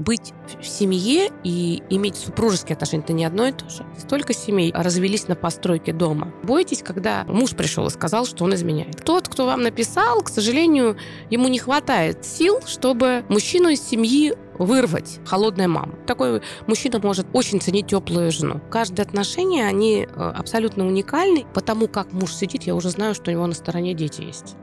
быть в семье и иметь супружеские отношения – это не одно и то же. Столько семей развелись на постройке дома. Бойтесь, когда муж пришел и сказал, что он изменяет. Тот, кто вам написал, к сожалению, ему не хватает сил, чтобы мужчину из семьи вырвать холодная мама. Такой мужчина может очень ценить теплую жену. Каждое отношение, они э, абсолютно уникальны. Потому как муж сидит, я уже знаю, что у него на стороне дети есть.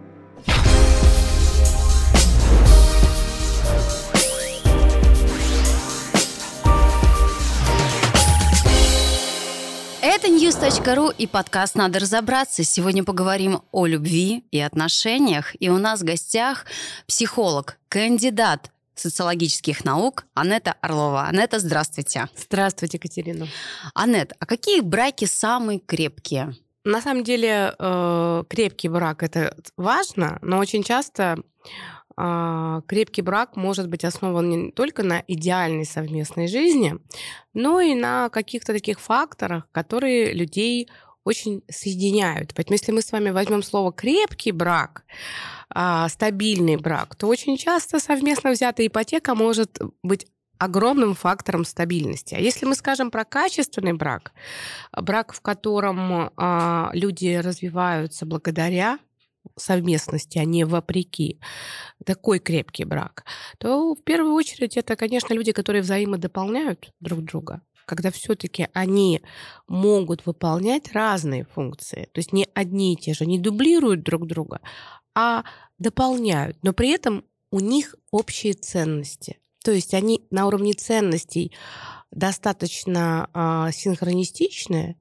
Это news.ru и подкаст «Надо разобраться». Сегодня поговорим о любви и отношениях. И у нас в гостях психолог, кандидат социологических наук Анетта Орлова. Анетта, здравствуйте. Здравствуйте, Катерина. Анет, а какие браки самые крепкие? На самом деле э, крепкий брак это важно, но очень часто крепкий брак может быть основан не только на идеальной совместной жизни, но и на каких-то таких факторах, которые людей очень соединяют. Поэтому если мы с вами возьмем слово крепкий брак, а, стабильный брак, то очень часто совместно взятая ипотека может быть огромным фактором стабильности. А если мы скажем про качественный брак, брак, в котором а, люди развиваются благодаря совместности, а не вопреки, такой крепкий брак, то в первую очередь это, конечно, люди, которые взаимодополняют друг друга когда все-таки они могут выполнять разные функции, то есть не одни и те же, не дублируют друг друга, а дополняют, но при этом у них общие ценности. То есть они на уровне ценностей достаточно э, синхронистичные,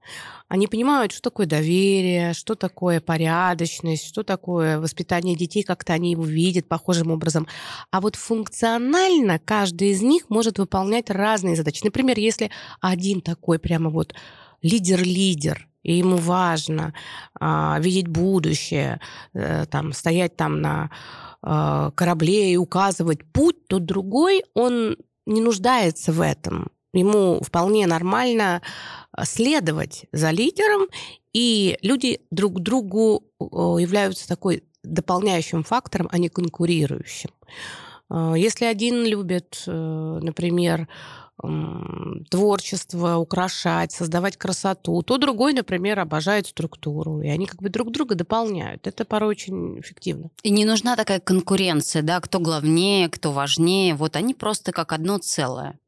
они понимают, что такое доверие, что такое порядочность, что такое воспитание детей, как-то они его видят похожим образом. А вот функционально каждый из них может выполнять разные задачи. Например, если один такой прямо вот лидер-лидер, и ему важно а, видеть будущее, а, там, стоять там на а, корабле и указывать путь, то другой, он не нуждается в этом. Ему вполне нормально следовать за лидером, и люди друг другу являются такой дополняющим фактором, а не конкурирующим. Если один любит, э, например, творчество, украшать, создавать красоту, то другой, например, обожает структуру. И они как бы друг друга дополняют. Это порой очень эффективно. И не нужна такая конкуренция, да, кто главнее, кто важнее. Вот они просто как одно целое.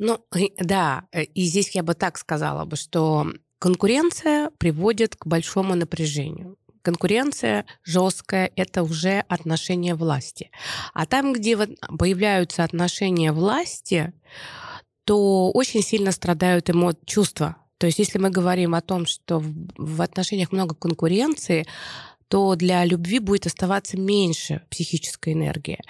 Ну, да, э, и здесь я бы так сказала бы, что конкуренция приводит к большому напряжению конкуренция жесткая, это уже отношения власти. А там, где появляются отношения власти, то очень сильно страдают эмо... чувства. То есть если мы говорим о том, что в отношениях много конкуренции, то для любви будет оставаться меньше психической энергии.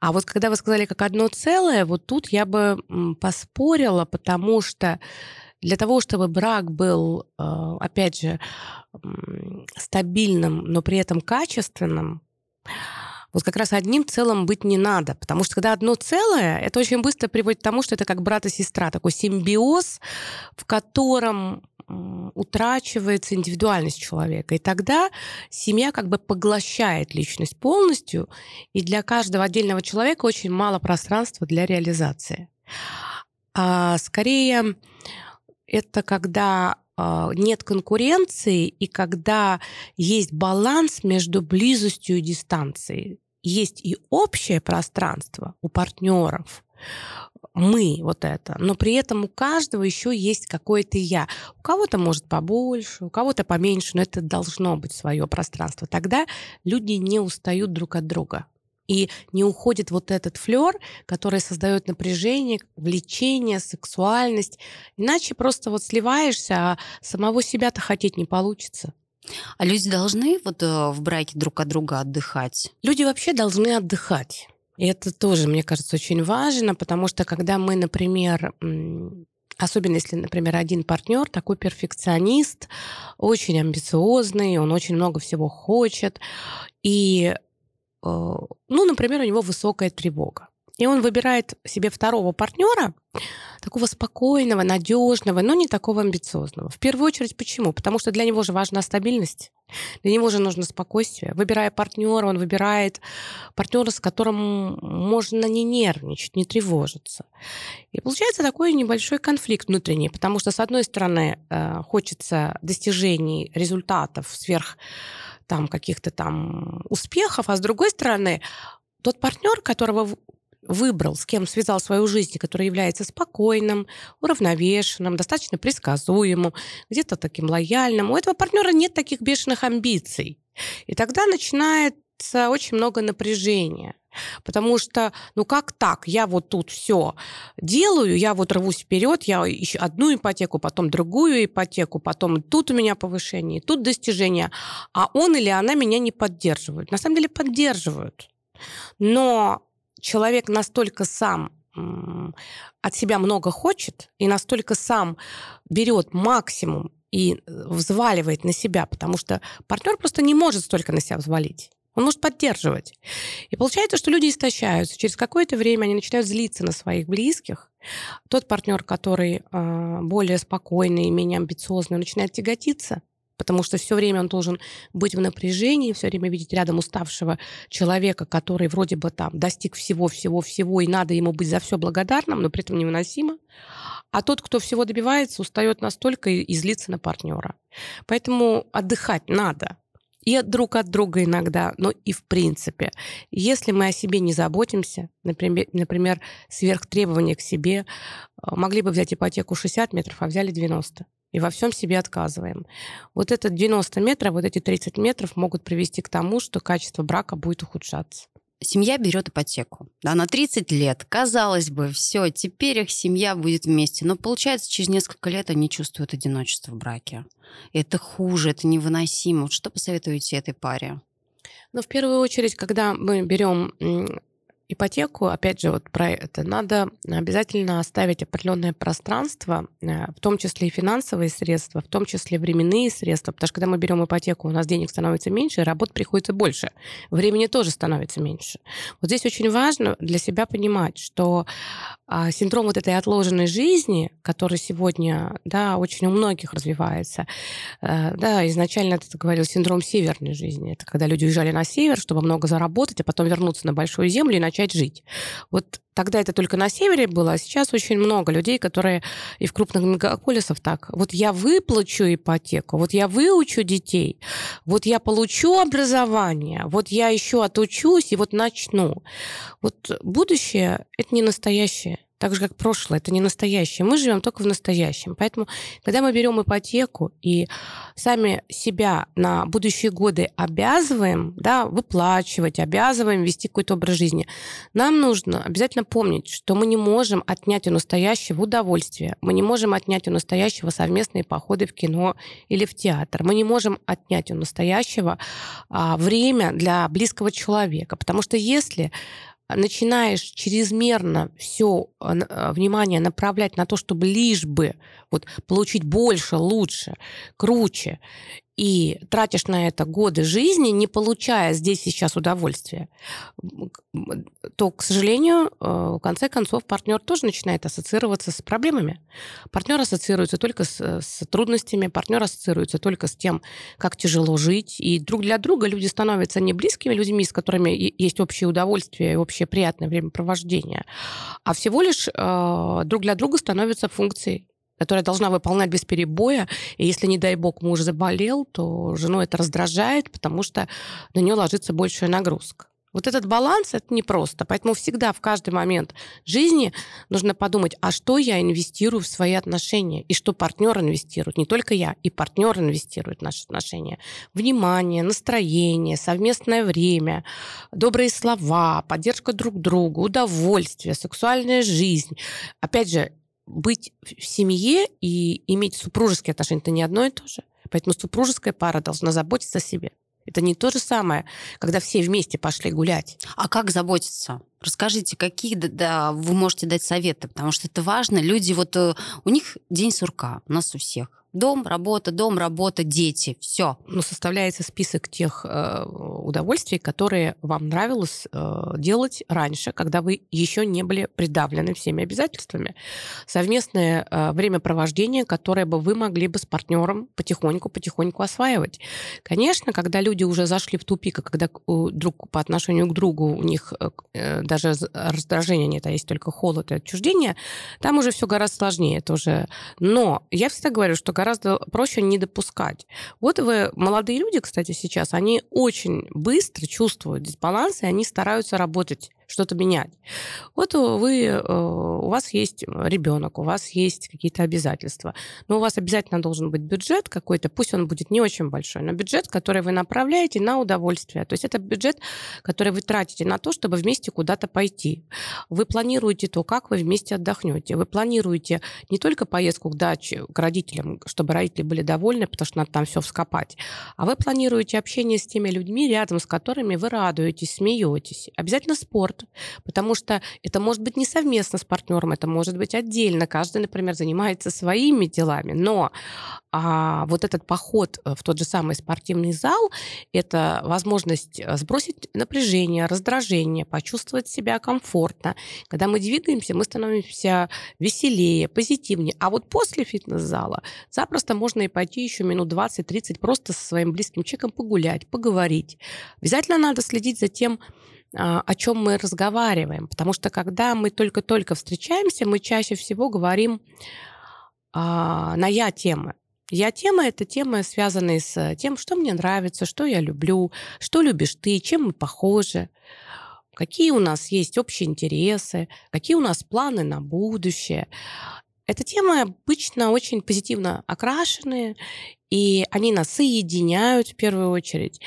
А вот когда вы сказали как одно целое, вот тут я бы поспорила, потому что для того, чтобы брак был, э, опять же, стабильным, но при этом качественным, вот как раз одним целым быть не надо. Потому что когда одно целое, это очень быстро приводит к тому, что это как брат и сестра, такой симбиоз, в котором утрачивается индивидуальность человека. И тогда семья как бы поглощает личность полностью, и для каждого отдельного человека очень мало пространства для реализации. А скорее это когда а, нет конкуренции и когда есть баланс между близостью и дистанцией. Есть и общее пространство у партнеров, мы вот это, но при этом у каждого еще есть какое-то я. У кого-то может побольше, у кого-то поменьше, но это должно быть свое пространство. Тогда люди не устают друг от друга и не уходит вот этот флер, который создает напряжение, влечение, сексуальность. Иначе просто вот сливаешься, а самого себя-то хотеть не получится. А люди должны вот э, в браке друг от друга отдыхать? Люди вообще должны отдыхать. И это тоже, мне кажется, очень важно, потому что когда мы, например, Особенно если, например, один партнер такой перфекционист, очень амбициозный, он очень много всего хочет. И Э, ну, например, у него высокая тревога. И он выбирает себе второго партнера, такого спокойного, надежного, но не такого амбициозного. В первую очередь почему? Потому что для него же важна стабильность. Для него же нужно спокойствие. Выбирая партнера, он выбирает партнера, с которым можно не нервничать, не тревожиться. И получается такой небольшой конфликт внутренний, потому что, с одной стороны, э, хочется достижений, результатов сверх там каких-то там успехов, а с другой стороны, тот партнер, которого выбрал, с кем связал свою жизнь, который является спокойным, уравновешенным, достаточно предсказуемым, где-то таким лояльным, у этого партнера нет таких бешеных амбиций. И тогда начинается очень много напряжения. Потому что, ну как так? Я вот тут все делаю, я вот рвусь вперед, я ищу одну ипотеку, потом другую ипотеку, потом тут у меня повышение, тут достижение, а он или она меня не поддерживают. На самом деле поддерживают. Но человек настолько сам от себя много хочет и настолько сам берет максимум и э, взваливает на себя, потому что партнер просто не может столько на себя взвалить. Он может поддерживать. И получается, что люди истощаются. Через какое-то время они начинают злиться на своих близких. Тот партнер, который э, более спокойный и менее амбициозный, начинает тяготиться – потому что все время он должен быть в напряжении, все время видеть рядом уставшего человека, который вроде бы там достиг всего-всего-всего, и надо ему быть за все благодарным, но при этом невыносимо. А тот, кто всего добивается, устает настолько и, и злится на партнера. Поэтому отдыхать надо. И друг от друга иногда, но и в принципе. Если мы о себе не заботимся, например, например сверхтребования к себе, э, могли бы взять ипотеку 60 метров, а взяли 90 и во всем себе отказываем. Вот это 90 метров, вот эти 30 метров могут привести к тому, что качество брака будет ухудшаться. Семья берет ипотеку да, на 30 лет. Казалось бы, все, теперь их семья будет вместе. Но получается, через несколько лет они чувствуют одиночество в браке. Это хуже, это невыносимо. Что посоветуете этой паре? Ну, в первую очередь, когда мы берем ипотеку, опять же, вот про это, надо обязательно оставить определенное пространство, э, в том числе и финансовые средства, в том числе временные средства, потому что когда мы берем ипотеку, у нас денег становится меньше, работ приходится больше, времени тоже становится меньше. Вот здесь очень важно для себя понимать, что а, синдром вот этой отложенной жизни, который сегодня, да, очень у многих развивается, э, да, изначально ты говорил синдром северной жизни, это когда люди уезжали на север, чтобы много заработать, а потом вернуться на большую землю и начать жить. Вот тогда это только на севере было, а сейчас очень много людей, которые и в крупных мегаполисах так. Вот я выплачу ипотеку, вот я выучу детей, вот я получу образование, вот я еще отучусь и вот начну. Вот будущее – это не настоящее так же, как прошлое, это не настоящее. Мы живем только в настоящем. Поэтому, когда мы берем ипотеку и сами себя на будущие годы обязываем да, выплачивать, обязываем вести какой-то образ жизни, нам нужно обязательно помнить, что мы не можем отнять у настоящего удовольствие, мы не можем отнять у настоящего совместные походы в кино или в театр, мы не можем отнять у настоящего а, время для близкого человека. Потому что если начинаешь чрезмерно все а, а, внимание направлять на то, чтобы лишь бы вот, получить больше, лучше, круче, и тратишь на это годы жизни, не получая здесь сейчас удовольствия, то, к сожалению, э, в конце концов партнер тоже начинает ассоциироваться с проблемами. Партнер ассоциируется только с, с трудностями, партнер ассоциируется только с тем, как тяжело жить. И друг для друга люди становятся не близкими людьми, с которыми есть общее удовольствие и общее приятное времяпровождение, а всего лишь э, друг для друга становятся функцией которая должна выполнять без перебоя. И если, не дай бог, муж заболел, то жену это раздражает, потому что на нее ложится большая нагрузка. Вот этот баланс это непросто. Поэтому всегда в каждый момент жизни нужно подумать, а что я инвестирую в свои отношения, и что партнер инвестирует. Не только я, и партнер инвестирует в наши отношения. Внимание, настроение, совместное время, добрые слова, поддержка друг друга, удовольствие, сексуальная жизнь. Опять же, быть в семье и иметь супружеские отношения это не одно и то же. Поэтому супружеская пара должна заботиться о себе. Это не то же самое, когда все вместе пошли гулять. А как заботиться? Расскажите, какие да, вы можете дать советы, потому что это важно. Люди вот э, у них день сурка, у нас у всех. Дом, работа, дом, работа, дети. Все. Ну, составляется список тех э, удовольствий, которые вам нравилось э, делать раньше, когда вы еще не были придавлены всеми обязательствами. Совместное э, времяпровождение, которое бы вы могли бы с партнером потихоньку-потихоньку осваивать. Конечно, когда люди уже зашли в тупик, и когда друг по отношению к другу у них э, э, даже раздражения нет, а есть только холод и отчуждение, там уже все гораздо сложнее тоже. Но я всегда говорю, что гораздо проще не допускать. Вот вы, молодые люди, кстати, сейчас, они очень быстро чувствуют дисбаланс, и они стараются работать что-то менять. Вот вы, э, у вас есть ребенок, у вас есть какие-то обязательства, но у вас обязательно должен быть бюджет какой-то, пусть он будет не очень большой, но бюджет, который вы направляете на удовольствие. То есть это бюджет, который вы тратите на то, чтобы вместе куда-то пойти. Вы планируете то, как вы вместе отдохнете. Вы планируете не только поездку к даче, к родителям, чтобы родители были довольны, потому что надо там все вскопать, а вы планируете общение с теми людьми, рядом с которыми вы радуетесь, смеетесь. Обязательно спорт, потому что это может быть не совместно с партнером, это может быть отдельно. Каждый, например, занимается своими делами, но а, вот этот поход в тот же самый спортивный зал – это возможность э, сбросить напряжение, раздражение, почувствовать себя комфортно. Когда мы двигаемся, мы становимся веселее, позитивнее. А вот после фитнес-зала запросто можно и пойти еще минут 20-30 просто со своим близким человеком погулять, поговорить. Обязательно надо следить за тем, о чем мы разговариваем. Потому что когда мы только-только встречаемся, мы чаще всего говорим а, на я темы. Я тема это темы, связанные с тем, что мне нравится, что я люблю, что любишь ты, чем мы похожи, какие у нас есть общие интересы, какие у нас планы на будущее. Эта темы обычно очень позитивно окрашенные, и они нас соединяют в первую очередь.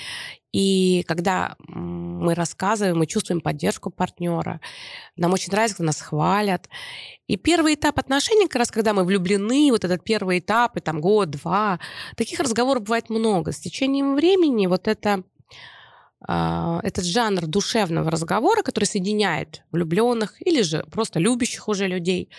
И когда мы рассказываем, мы чувствуем поддержку партнера, нам очень нравится, когда нас хвалят. И первый этап отношений, как раз когда мы влюблены, вот этот первый этап, и там год-два, таких разговоров бывает много. С течением времени вот это этот жанр душевного разговора, который соединяет влюбленных или же просто любящих уже людей,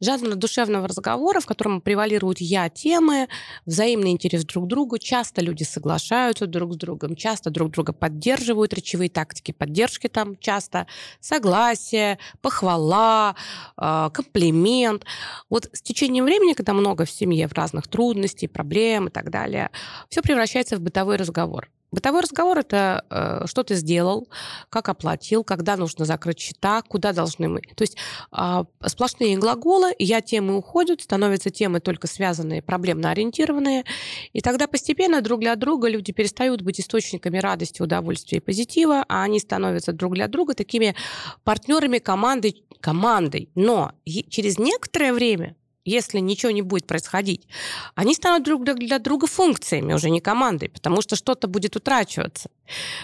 жанр душевного разговора, в котором превалируют я-темы, взаимный интерес друг к другу. Часто люди соглашаются друг с другом, часто друг друга поддерживают, речевые тактики поддержки там часто, согласие, похвала, а, комплимент. Вот с течением времени, когда много в семье в разных трудностей, проблем и так далее, все превращается в бытовой разговор. Бытовой разговор это э, что ты сделал, как оплатил, когда нужно закрыть счета, куда должны мы. То есть э, сплошные глаголы, я темы уходят, становятся темы только связанные, проблемно ориентированные. И тогда постепенно друг для друга люди перестают быть источниками радости, удовольствия и позитива, а они становятся друг для друга такими партнерами командой, командой. Но через некоторое время если ничего не будет происходить, они станут друг для друга функциями, уже не командой, потому что что-то будет утрачиваться.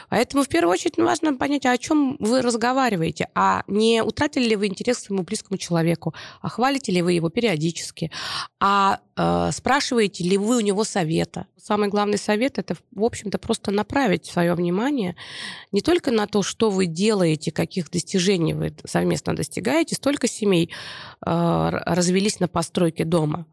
Поэтому в первую очередь важно понять, о чем вы разговариваете, а не утратили ли вы интерес к своему близкому человеку, а хвалите ли вы его периодически, а спрашиваете ли вы у него совета. Самый главный совет это, в общем-то, просто направить свое внимание не только на то, что вы делаете, каких достижений вы совместно достигаете, столько семей э, развелись на постройке дома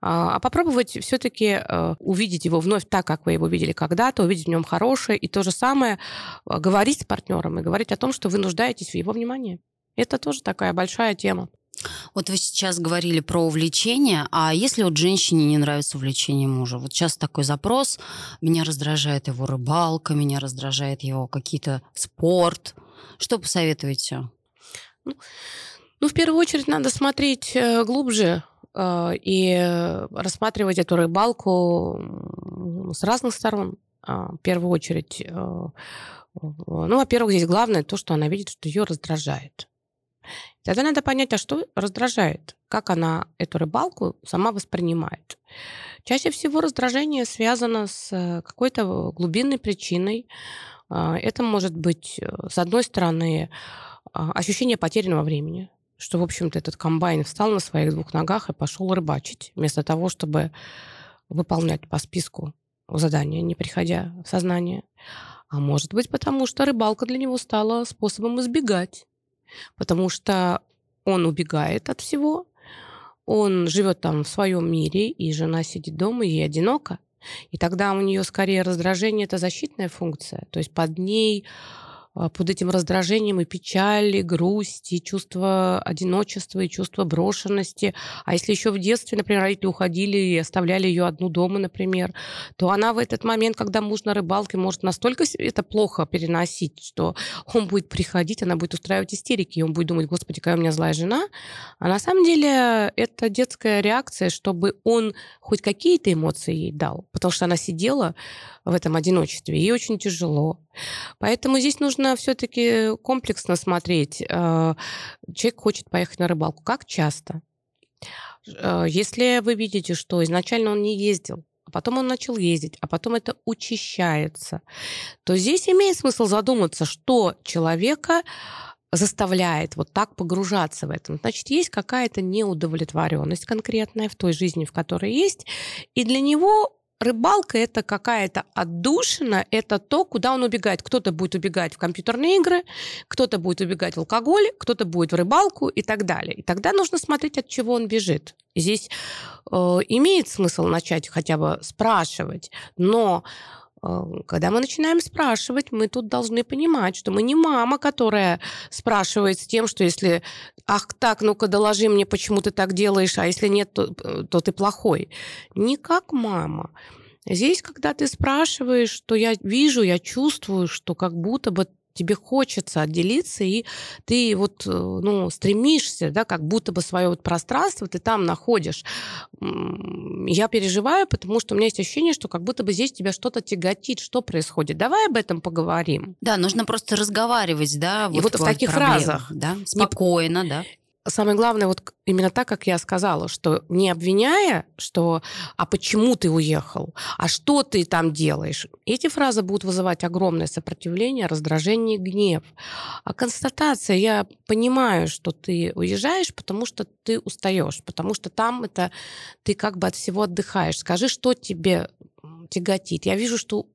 а, а попробовать все-таки увидеть его вновь так, как вы его видели когда-то, увидеть в нем хорошее, и то же самое говорить с партнером и говорить о том, что вы нуждаетесь в его внимании. Это тоже такая большая тема. Вот вы сейчас говорили про увлечение, а если вот женщине не нравится увлечение мужа? Вот сейчас такой запрос, меня раздражает его рыбалка, меня раздражает его какие-то спорт. Что посоветуете? Ну, ну, в первую очередь надо смотреть э, глубже Э, и рассматривать эту рыбалку с разных сторон. А, в первую очередь, э, ну, во-первых, здесь главное то, что она видит, что ее раздражает. Тогда надо понять, а что раздражает, как она эту рыбалку сама воспринимает. Чаще всего раздражение связано с какой-то глубинной причиной. А, это может быть, э, с одной стороны, а, ощущение потерянного времени, что, в общем-то, этот комбайн встал на своих двух ногах и пошел рыбачить, вместо того, чтобы выполнять по списку задания, не приходя в сознание. А может быть, потому что рыбалка для него стала способом избегать. Потому что он убегает от всего, он живет там в своем мире, и жена сидит дома, ей одиноко, и тогда у нее скорее раздражение это защитная функция, то есть под ней под этим раздражением и печаль, и грусть, и чувство одиночества, и чувство брошенности. А если еще в детстве, например, родители уходили и оставляли ее одну дома, например, то она в этот момент, когда муж на рыбалке, может настолько это плохо переносить, что он будет приходить, она будет устраивать истерики, и он будет думать, господи, какая у меня злая жена. А на самом деле это детская реакция, чтобы он хоть какие-то эмоции ей дал, потому что она сидела в этом одиночестве. Ей очень тяжело. Поэтому здесь нужно все-таки комплексно смотреть. Э, человек хочет поехать на рыбалку. Как часто? Э, если вы видите, что изначально он не ездил, а потом он начал ездить, а потом это учащается, то здесь имеет смысл задуматься, что человека заставляет вот так погружаться в этом. Значит, есть какая-то неудовлетворенность конкретная в той жизни, в которой есть, и для него рыбалка это какая-то отдушина, это то, куда он убегает. Кто-то будет убегать в компьютерные игры, кто-то будет убегать в алкоголь, кто-то будет в рыбалку и так далее. И тогда нужно смотреть, от чего он бежит. здесь э, имеет смысл начать хотя бы спрашивать, но когда мы начинаем спрашивать, мы тут должны понимать, что мы не мама, которая спрашивает с тем, что если «ах так, ну-ка доложи мне, почему ты так делаешь, а если нет, то, э, то ты плохой». Не как мама. Здесь, когда ты спрашиваешь, то я вижу, я чувствую, что как будто бы тебе хочется отделиться, и ты вот, э, ну, стремишься, да, как будто бы свое вот пространство ты там находишь. Я переживаю, потому что у меня есть ощущение, что как будто бы здесь тебя что-то тяготит, что происходит. Давай об этом поговорим. Да, нужно просто разговаривать, да, вот и вот в таких проблем, фразах. Да, спокойно, да самое главное, вот именно так, как я сказала, что не обвиняя, что «а почему ты уехал?», «а что ты там делаешь?», эти фразы будут вызывать огромное сопротивление, раздражение, гнев. А констатация «я понимаю, что ты уезжаешь, потому что ты устаешь, потому что там это ты как бы от всего отдыхаешь. Скажи, что тебе тяготит. Я вижу, что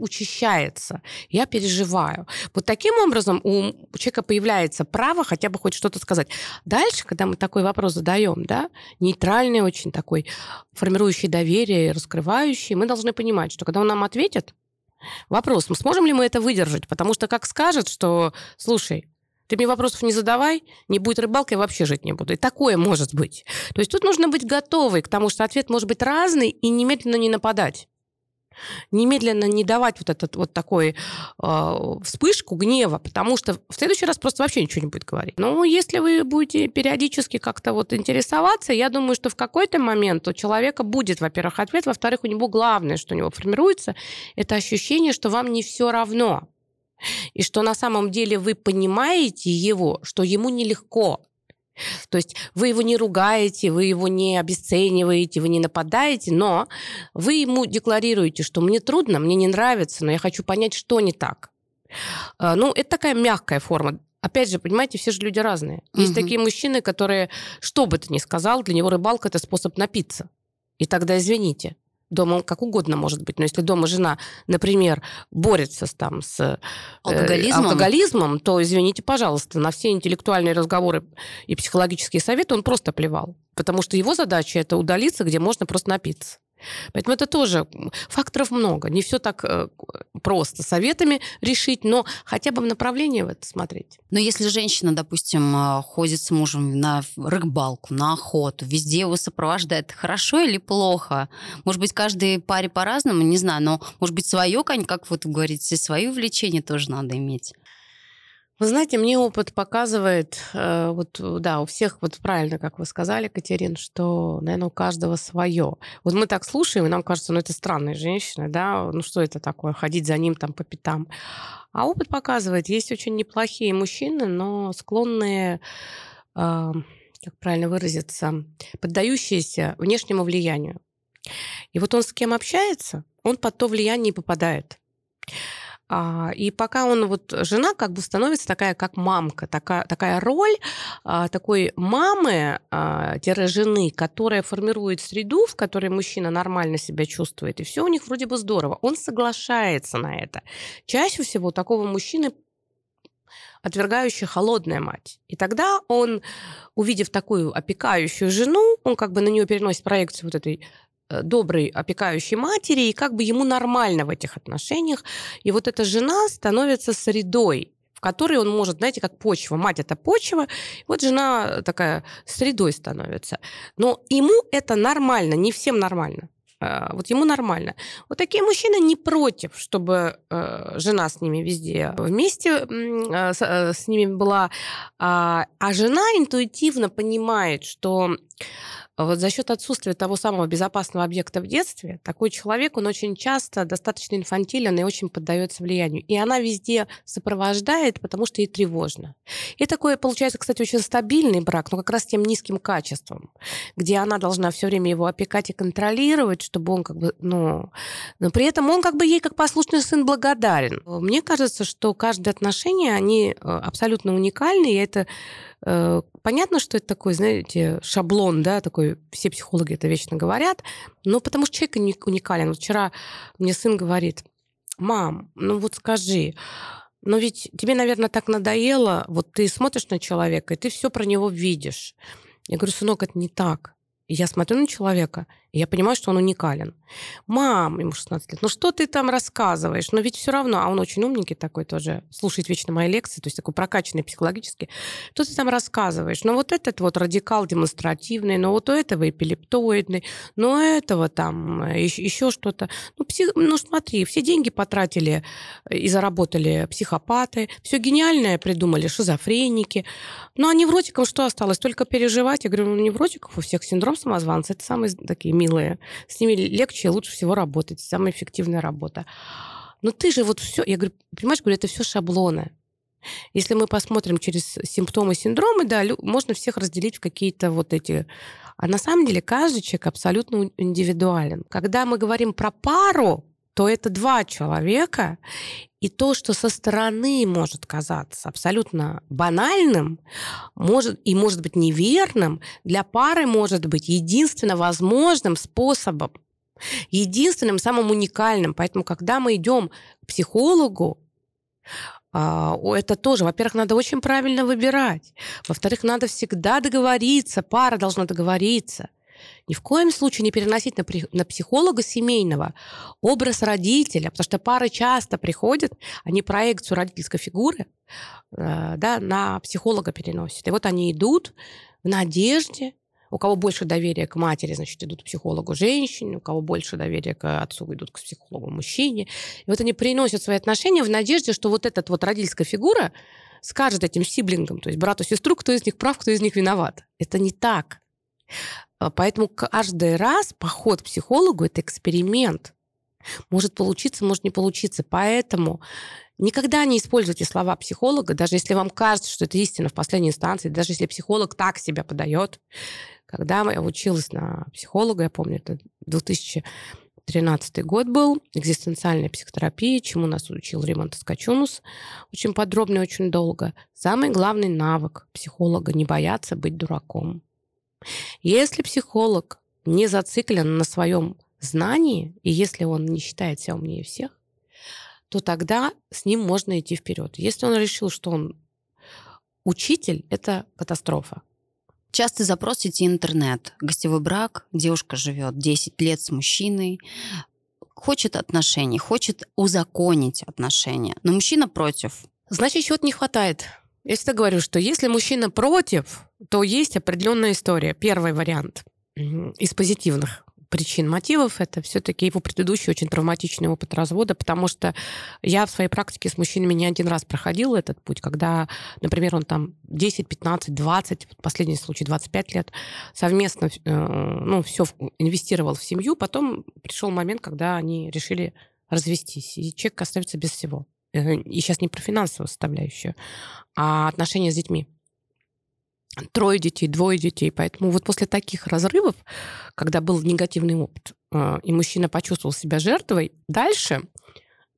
учащается, я переживаю. Вот таким образом у человека появляется право хотя бы хоть что-то сказать. Дальше, когда мы такой вопрос задаем, да, нейтральный очень такой, формирующий доверие, раскрывающий, мы должны понимать, что когда он нам ответит, вопрос, мы сможем ли мы это выдержать? Потому что как скажет, что, слушай, ты мне вопросов не задавай, не будет рыбалки, я вообще жить не буду. И такое может быть. То есть тут нужно быть готовой к тому, что ответ может быть разный, и немедленно не нападать немедленно не давать вот этот вот такой э, вспышку гнева, потому что в следующий раз просто вообще ничего не будет говорить. Но если вы будете периодически как-то вот интересоваться, я думаю, что в какой-то момент у человека будет, во-первых, ответ, во-вторых, у него главное, что у него формируется, это ощущение, что вам не все равно. И что на самом деле вы понимаете его, что ему нелегко, то есть вы его не ругаете, вы его не обесцениваете, вы не нападаете, но вы ему декларируете, что мне трудно, мне не нравится, но я хочу понять, что не так. А, ну, это такая мягкая форма. Опять же, понимаете, все же люди разные. Есть угу. такие мужчины, которые, что бы ты ни сказал, для него рыбалка – это способ напиться. И тогда извините дома как угодно может быть, но если дома жена, например, борется с, там, с э, алкоголизмом. алкоголизмом, то, извините, пожалуйста, на все интеллектуальные разговоры и психологические советы он просто плевал. Потому что его задача – это удалиться, где можно просто напиться. Поэтому это тоже факторов много. Не все так э, просто советами решить, но хотя бы в направлении в это смотреть. Но если женщина, допустим, э, ходит с мужем на рыбалку, на охоту, везде его сопровождает, хорошо или плохо? Может быть, каждой паре по-разному, не знаю, но, может быть, свое, как вот вы говорите, свое увлечение тоже надо иметь. Вы знаете, мне опыт показывает, э, вот да, у всех, вот правильно, как вы сказали, Катерин, что, наверное, у каждого свое. Вот мы так слушаем, и нам кажется, ну это странная женщина, да, ну что это такое, ходить за ним там по пятам. А опыт показывает, есть очень неплохие мужчины, но склонные, э, как правильно выразиться, поддающиеся внешнему влиянию. И вот он с кем общается, он под то влияние и попадает. А, и пока он вот жена как бы становится такая, как мамка, такая, такая роль а, такой мамы, а, которая формирует среду, в которой мужчина нормально себя чувствует, и все у них вроде бы здорово. Он соглашается на это. Чаще всего у такого мужчины отвергающая холодная мать. И тогда он, увидев такую опекающую жену, он как бы на нее переносит проекцию вот этой доброй опекающей матери, и как бы ему нормально в этих отношениях. И вот эта жена становится средой, в которой он может, знаете, как почва. Мать это почва, вот жена такая средой становится. Но ему это нормально, не всем нормально. А, вот ему нормально. Вот такие мужчины не против, чтобы э, жена с ними везде вместе э, э, с ними была, а, а жена интуитивно понимает, что вот за счет отсутствия того самого безопасного объекта в детстве, такой человек, он очень часто достаточно инфантилен и очень поддается влиянию. И она везде сопровождает, потому что ей тревожно. И такое получается, кстати, очень стабильный брак, но как раз тем низким качеством, где она должна все время его опекать и контролировать, чтобы он как бы, ну, но при этом он как бы ей как послушный сын благодарен. Мне кажется, что каждое отношение, они э, абсолютно уникальны, и это понятно, что это такой, знаете, шаблон, да, такой, все психологи это вечно говорят, но потому что человек уникален. Вчера мне сын говорит, мам, ну вот скажи, но ведь тебе, наверное, так надоело, вот ты смотришь на человека, и ты все про него видишь. Я говорю, сынок, это не так. Я смотрю на человека, я понимаю, что он уникален. Мам, ему 16 лет, ну что ты там рассказываешь? Но ведь все равно, а он очень умненький такой тоже, слушает вечно мои лекции, то есть такой прокачанный психологически. Что ты там рассказываешь? Ну вот этот вот радикал демонстративный, но вот у этого эпилептоидный, но у этого там еще, еще что-то. Ну, псих... ну смотри, все деньги потратили и заработали психопаты, все гениальное придумали шизофреники. Ну а невротикам что осталось? Только переживать. Я говорю, ну невротиков у всех синдром самозванца. Это самые такие милые. С ними легче и лучше всего работать. Самая эффективная работа. Но ты же вот все... Я говорю, понимаешь, говорю, это все шаблоны. Если мы посмотрим через симптомы, синдромы, да, можно всех разделить в какие-то вот эти... А на самом деле каждый человек абсолютно индивидуален. Когда мы говорим про пару, то это два человека, и то, что со стороны может казаться абсолютно банальным, может и может быть неверным, для пары может быть единственно возможным способом, единственным самым уникальным. Поэтому, когда мы идем к психологу, а, это тоже, во-первых, надо очень правильно выбирать. Во-вторых, надо всегда договориться, пара должна договориться – ни в коем случае не переносить на, на психолога семейного образ родителя, потому что пары часто приходят, они проекцию родительской фигуры э, да, на психолога переносят. И вот они идут в надежде, у кого больше доверия к матери, значит, идут к психологу женщине, у кого больше доверия к отцу, идут к психологу мужчине. И вот они приносят свои отношения в надежде, что вот эта вот родительская фигура скажет этим сиблингам, то есть брату, сестру, кто из них прав, кто из них виноват. Это не так. А, поэтому каждый раз поход к психологу – это эксперимент. Может получиться, может не получиться. Поэтому никогда не используйте слова психолога, даже если вам кажется, что это истина в последней инстанции, даже если психолог так себя подает. Когда я училась на психолога, я помню, это 2013 год был, экзистенциальная психотерапия, чему нас учил Римонт Скачунус, очень подробно и очень долго. Самый главный навык психолога – не бояться быть дураком. Если психолог не зациклен на своем знании, и если он не считает себя умнее всех, то тогда с ним можно идти вперед. Если он решил, что он учитель, это катастрофа. Частый запрос сети интернет. Гостевой брак, девушка живет 10 лет с мужчиной, хочет отношений, хочет узаконить отношения, но мужчина против. Значит, чего-то не хватает. Я всегда говорю, что если мужчина против, то есть определенная история. Первый вариант из позитивных причин мотивов это все-таки его предыдущий очень травматичный опыт развода, потому что я в своей практике с мужчинами не один раз проходила этот путь, когда, например, он там 10, 15, 20, последний случай 25 лет совместно э, ну, все инвестировал в семью, потом пришел момент, когда они решили развестись, и человек остается без всего. Э, и сейчас не про финансовую составляющую, а отношения с детьми. Трое детей, двое детей. Поэтому вот после таких разрывов, когда был негативный опыт, э, и мужчина почувствовал себя жертвой, дальше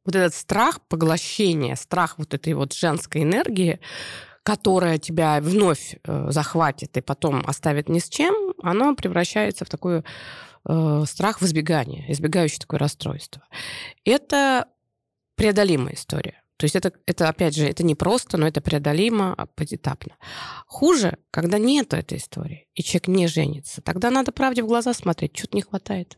вот этот страх поглощения, страх вот этой вот женской энергии, которая тебя вновь э, захватит и потом оставит ни с чем, оно превращается в такой э, страх в избегание, избегающее такое расстройство. Это преодолимая история. То есть это, это, опять же, это не просто, но это преодолимо а поэтапно. Хуже, когда нет этой истории, и человек не женится. Тогда надо правде в глаза смотреть, что-то не хватает.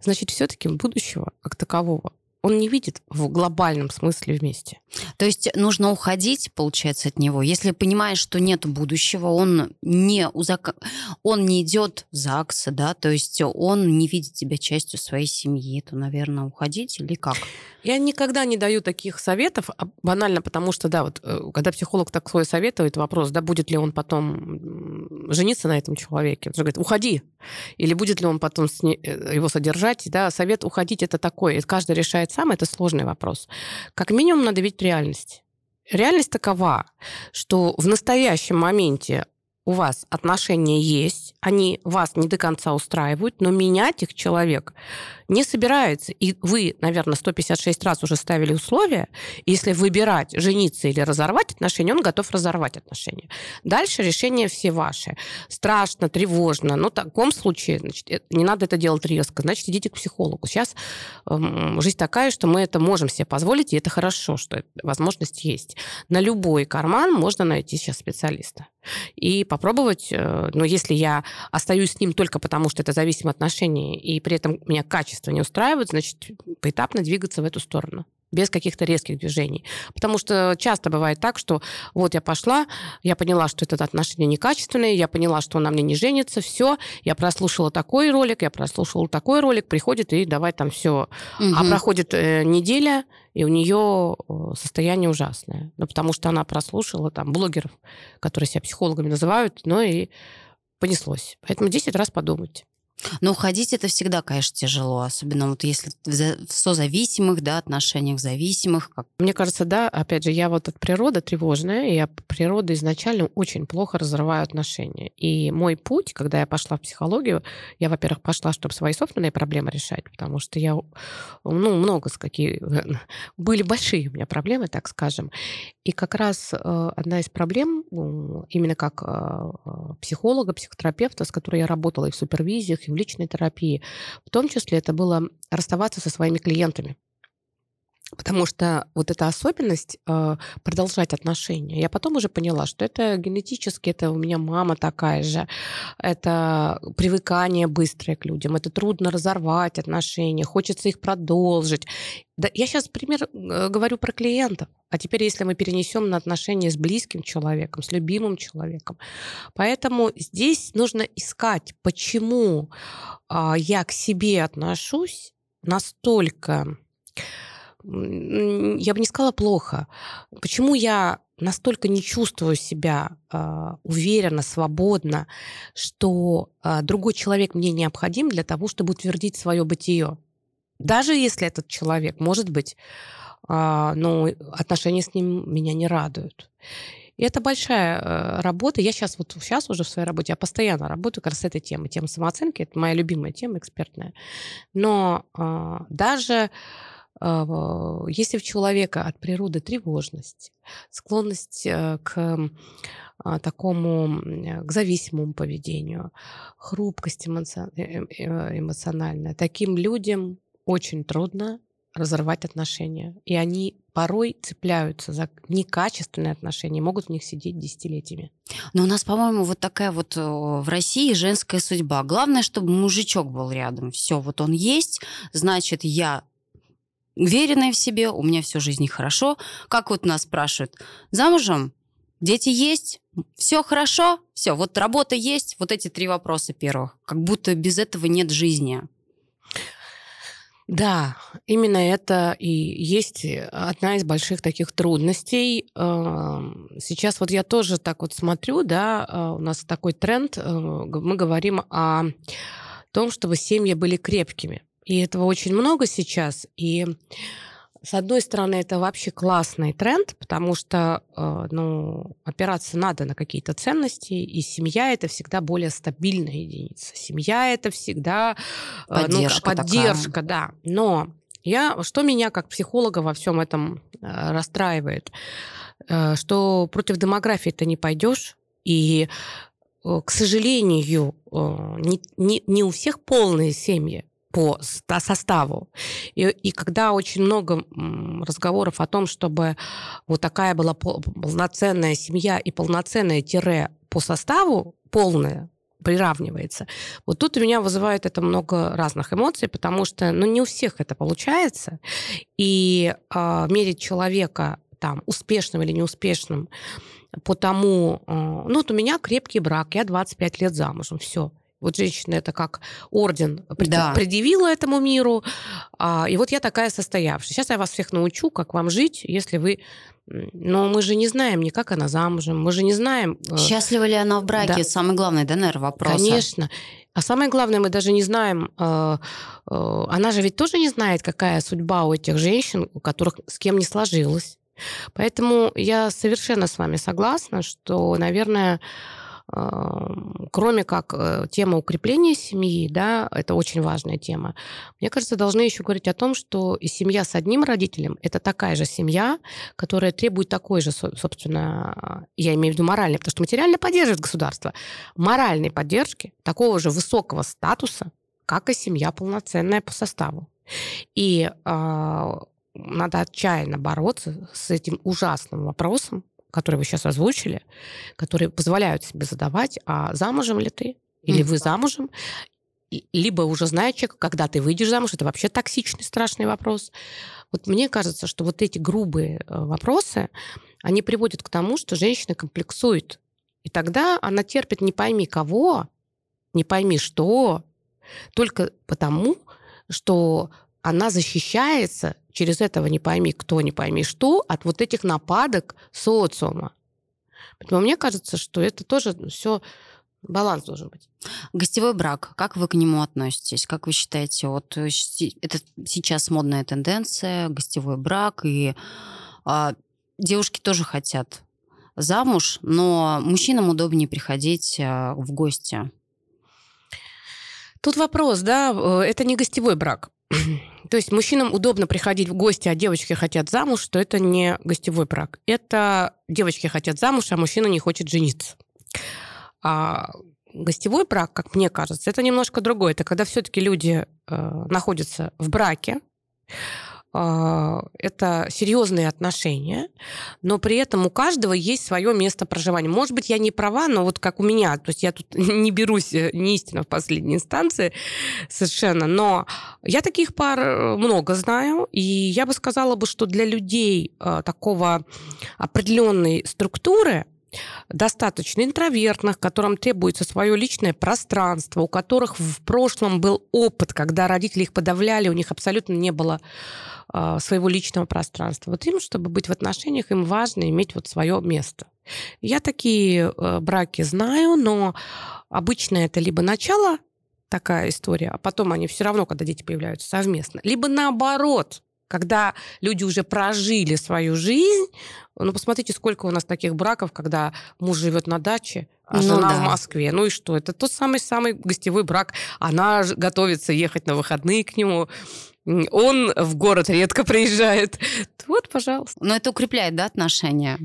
Значит, все-таки будущего как такового он не видит в глобальном смысле вместе. То есть нужно уходить, получается, от него. Если понимаешь, что нет будущего, он не, узак... он не идет в ЗАГС, да, то есть он не видит тебя частью своей семьи, то, наверное, уходить или как? Я никогда не даю таких советов, а банально потому что, да, вот э, когда психолог такой советует, вопрос, да, будет ли он потом жениться на этом человеке, он же говорит, уходи, или будет ли он потом э, его содержать, да, совет уходить это такой, каждый решает сам, это сложный вопрос. Как минимум надо видеть реальность. Реальность такова, что в настоящем моменте у вас отношения есть, они вас не до конца устраивают, но менять их человек не собирается. И вы, наверное, 156 раз уже ставили условия, если выбирать, жениться или разорвать отношения, он готов разорвать отношения. Дальше решения все ваши. Страшно, тревожно. Но в таком случае значит, э, не надо это делать резко. Значит, идите к психологу. Сейчас эм, жизнь такая, что мы это можем себе позволить, и это хорошо, что возможность есть. На любой карман можно найти сейчас специалиста и попробовать, э, но если я остаюсь с ним только потому, что это зависимые отношения, и при этом меня качество не устраивает, значит, поэтапно двигаться в эту сторону без каких-то резких движений. Потому что часто бывает так, что вот я пошла, я поняла, что это отношения некачественные, я поняла, что он на мне не женится, все, я прослушала такой ролик, я прослушала такой ролик, приходит и давай там все. Угу. А проходит э, неделя, и у нее состояние ужасное. Ну, потому что она прослушала там блогеров, которые себя психологами называют, но и понеслось. Поэтому 10 раз подумайте. Но уходить это всегда, конечно, тяжело, особенно вот если в созависимых, да, отношениях зависимых. Как... Мне кажется, да, опять же, я вот от природы тревожная, и я природа изначально очень плохо разрываю отношения. И мой путь, когда я пошла в психологию, я, во-первых, пошла, чтобы свои собственные проблемы решать, потому что я, ну, много с какие... Были большие у меня проблемы, так скажем. И как раз э, одна из проблем, именно как э, психолога, психотерапевта, с которой я работала и в супервизиях, и в личной терапии, в том числе это было расставаться со своими клиентами. Потому что вот эта особенность э, продолжать отношения, я потом уже поняла, что это генетически, это у меня мама такая же, это привыкание быстрое к людям, это трудно разорвать отношения, хочется их продолжить. Да, я сейчас пример э, говорю про клиентов, а теперь если мы перенесем на отношения с близким человеком, с любимым человеком, поэтому здесь нужно искать, почему э, я к себе отношусь настолько я бы не сказала плохо. Почему я настолько не чувствую себя э, уверенно, свободно, что э, другой человек мне необходим для того, чтобы утвердить свое бытие. Даже если этот человек, может быть, э, ну, отношения с ним меня не радуют. И это большая работа. Я сейчас вот сейчас уже в своей работе, я постоянно работаю как раз с этой темой, тема самооценки. Это моя любимая тема экспертная. Но э, даже если у человека от природы тревожность, склонность э, к а, такому, к зависимому поведению, хрупкость э, э, эмоциональная, таким людям очень трудно разорвать отношения. И они порой цепляются за некачественные отношения, могут в них сидеть десятилетиями. Но у нас, по-моему, вот такая вот в России женская судьба. Главное, чтобы мужичок был рядом. Все, вот он есть, значит, я уверенная в себе, у меня всю жизнь хорошо. Как вот нас спрашивают, замужем? Дети есть? Все хорошо? Все, вот работа есть? Вот эти три вопроса первых. Как будто без этого нет жизни. Да, именно это и есть одна из больших таких трудностей. Эм, сейчас вот я тоже так вот смотрю, да, э, у нас такой тренд, э, мы говорим о том, чтобы семьи были крепкими. И этого очень много сейчас. И с одной стороны, это вообще классный тренд, потому что э, ну, опираться надо на какие-то ценности, и семья это всегда более стабильная единица. Семья это всегда э, поддержка, ну, поддержка такая. да. Но я, что меня как психолога во всем этом э, расстраивает, что против демографии ты не пойдешь, и к сожалению, не, не, не у всех полные семьи. По составу. И, и когда очень много разговоров о том, чтобы вот такая была полноценная семья и полноценное тире по составу, полная, приравнивается. Вот тут у меня вызывает это много разных эмоций, потому что ну, не у всех это получается. И э, мерить человека там успешным или неуспешным по тому... Э, ну, вот у меня крепкий брак, я 25 лет замужем, все. Вот женщина это как орден да. предъявила этому миру. А, и вот я такая состоявшая. Сейчас я вас всех научу, как вам жить, если вы... Но мы же не знаем ни как она замужем, мы же не знаем... Э, Счастлива ли она в браке? Да. Самый главный, да, наверное, вопрос. Конечно. А самое главное, мы даже не знаем, э, э, она же ведь тоже не знает, какая судьба у этих женщин, у которых с кем не сложилась. Поэтому я совершенно с вами согласна, что, наверное, кроме как э, тема укрепления семьи, да, это очень важная тема, мне кажется, должны еще говорить о том, что и семья с одним родителем – это такая же семья, которая требует такой же, собственно, я имею в виду моральной, потому что материально поддерживает государство, моральной поддержки такого же высокого статуса, как и семья полноценная по составу. И э, надо отчаянно бороться с этим ужасным вопросом, которые вы сейчас озвучили, которые позволяют себе задавать, а замужем ли ты? Или mm-hmm. вы замужем? Либо уже знаете человека, когда ты выйдешь замуж, это вообще токсичный, страшный вопрос. Вот мне кажется, что вот эти грубые э, вопросы, они приводят к тому, что женщина комплексует. И тогда она терпит не пойми кого, не пойми что, только потому, что она защищается через этого не пойми кто, не пойми что, от вот этих нападок социума. Поэтому мне кажется, что это тоже все баланс должен быть. Гостевой брак, как вы к нему относитесь? Как вы считаете, вот э, это сейчас модная тенденция, гостевой брак, и а, девушки тоже хотят замуж, но мужчинам удобнее приходить а, в гости. Тут вопрос, да, э, это не гостевой брак. То есть мужчинам удобно приходить в гости, а девочки хотят замуж, что это не гостевой брак. Это девочки хотят замуж, а мужчина не хочет жениться. А гостевой брак, как мне кажется, это немножко другое. Это когда все-таки люди э, находятся в браке, это серьезные отношения, но при этом у каждого есть свое место проживания. Может быть, я не права, но вот как у меня, то есть я тут не берусь э, не истинно в последней инстанции совершенно, но я таких пар э, много знаю, и я бы сказала бы, что для людей э, такого определенной структуры достаточно интровертных, которым требуется свое личное пространство, у которых в прошлом был опыт, когда родители их подавляли, у них абсолютно не было своего личного пространства. Вот им, чтобы быть в отношениях, им важно иметь вот свое место. Я такие э, браки знаю, но обычно это либо начало такая история, а потом они все равно, когда дети появляются, совместно, либо наоборот, когда люди уже прожили свою жизнь, ну, посмотрите, сколько у нас таких браков, когда муж живет на даче, а ну, жена да. в Москве. Ну и что? Это тот самый-самый гостевой брак. Она готовится ехать на выходные к нему. Он в город редко приезжает. Вот, пожалуйста. Но это укрепляет, да, отношения?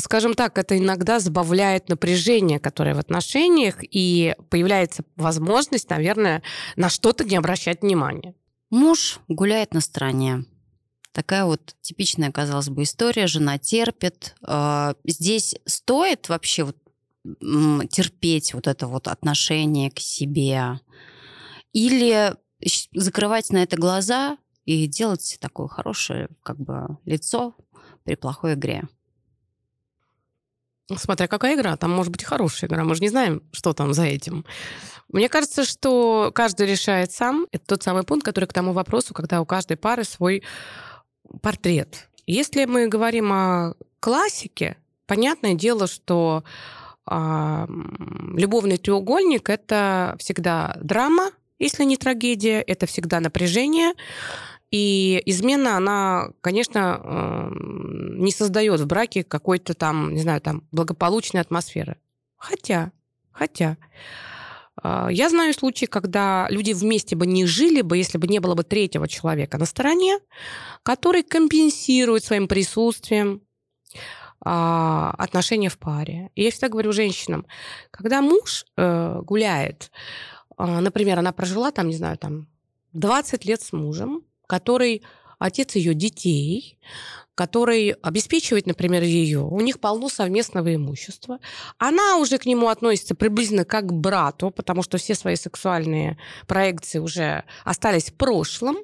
скажем так, это иногда забавляет напряжение, которое в отношениях, и появляется возможность, наверное, на что-то не обращать внимания. Муж гуляет на стороне. Такая вот типичная, казалось бы, история. Жена терпит. А, здесь стоит вообще вот терпеть вот это вот отношение к себе? Или закрывать на это глаза и делать такое хорошее как бы лицо при плохой игре? Смотря какая игра, там может быть и хорошая игра, мы же не знаем, что там за этим. Мне кажется, что каждый решает сам. Это тот самый пункт, который к тому вопросу, когда у каждой пары свой портрет. Если мы говорим о классике, понятное дело, что э, любовный треугольник это всегда драма, если не трагедия, это всегда напряжение. И измена, она, конечно, э, не создает в браке какой-то там, не знаю, там благополучной атмосферы. Хотя, хотя я знаю случаи, когда люди вместе бы не жили бы, если бы не было бы третьего человека на стороне, который компенсирует своим присутствием а, отношения в паре. И я всегда говорю женщинам, когда муж э, гуляет, а, например, она прожила там, не знаю, там 20 лет с мужем, который отец ее детей, который обеспечивает, например, ее. У них полно совместного имущества. Она уже к нему относится приблизительно как к брату, потому что все свои сексуальные проекции уже остались в прошлом.